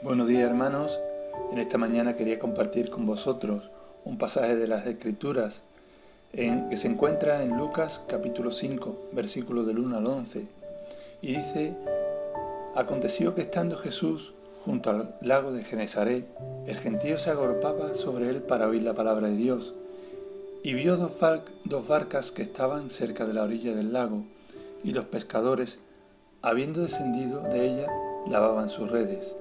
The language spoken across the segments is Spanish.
Buenos días hermanos, en esta mañana quería compartir con vosotros un pasaje de las Escrituras en, que se encuentra en Lucas capítulo 5, versículo del 1 al 11, y dice, Aconteció que estando Jesús junto al lago de Genesaret, el gentío se agolpaba sobre él para oír la palabra de Dios, y vio dos, dos barcas que estaban cerca de la orilla del lago, y los pescadores, habiendo descendido de ella, lavaban sus redes.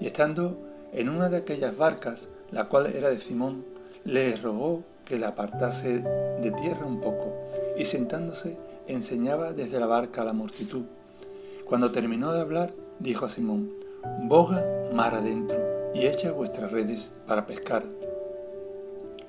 Y estando en una de aquellas barcas, la cual era de Simón, le rogó que la apartase de tierra un poco, y sentándose enseñaba desde la barca a la multitud. Cuando terminó de hablar, dijo a Simón, Boga mar adentro y echa vuestras redes para pescar.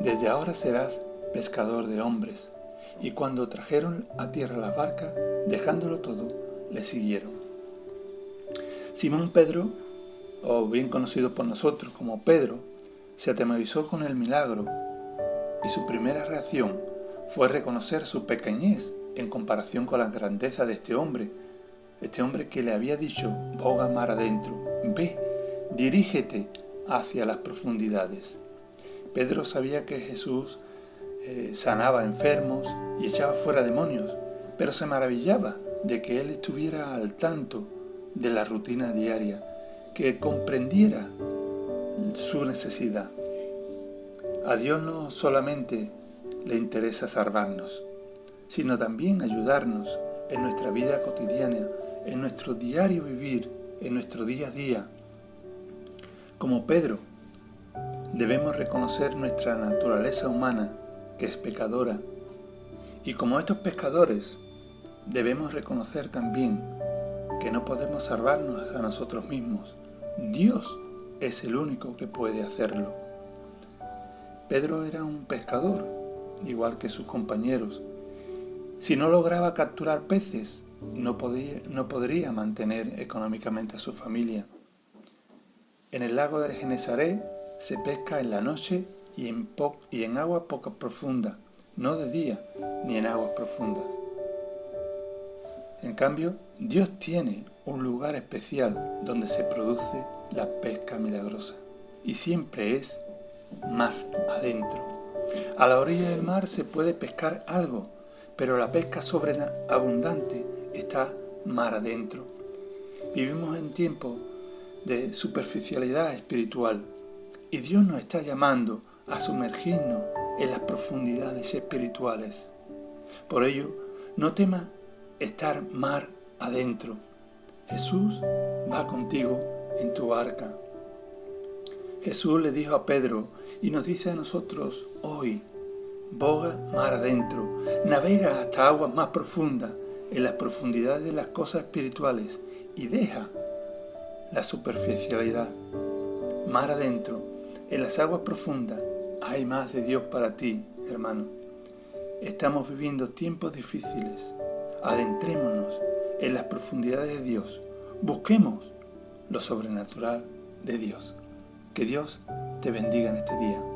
desde ahora serás pescador de hombres. Y cuando trajeron a tierra la barca, dejándolo todo, le siguieron. Simón Pedro o bien conocido por nosotros como Pedro, se atemorizó con el milagro y su primera reacción fue reconocer su pequeñez en comparación con la grandeza de este hombre, este hombre que le había dicho, boga mar adentro, ve, dirígete hacia las profundidades. Pedro sabía que Jesús eh, sanaba enfermos y echaba fuera demonios, pero se maravillaba de que él estuviera al tanto de la rutina diaria que comprendiera su necesidad. A Dios no solamente le interesa salvarnos, sino también ayudarnos en nuestra vida cotidiana, en nuestro diario vivir, en nuestro día a día. Como Pedro, debemos reconocer nuestra naturaleza humana, que es pecadora, y como estos pescadores, debemos reconocer también que no podemos salvarnos a nosotros mismos. Dios es el único que puede hacerlo. Pedro era un pescador, igual que sus compañeros. Si no lograba capturar peces, no, podía, no podría mantener económicamente a su familia. En el lago de Genesaret se pesca en la noche y en, agua poco profunda, no de día ni en aguas profundas. En cambio, Dios tiene un lugar especial donde se produce la pesca milagrosa y siempre es más adentro. A la orilla del mar se puede pescar algo, pero la pesca sobreabundante está mar adentro. Vivimos en tiempos de superficialidad espiritual y Dios nos está llamando a sumergirnos en las profundidades espirituales. Por ello, no temas estar mar adentro. Jesús va contigo en tu barca. Jesús le dijo a Pedro y nos dice a nosotros hoy, boga mar adentro, navega hasta aguas más profundas, en las profundidades de las cosas espirituales y deja la superficialidad. Mar adentro, en las aguas profundas, hay más de Dios para ti, hermano. Estamos viviendo tiempos difíciles, Adentrémonos en las profundidades de Dios. Busquemos lo sobrenatural de Dios. Que Dios te bendiga en este día.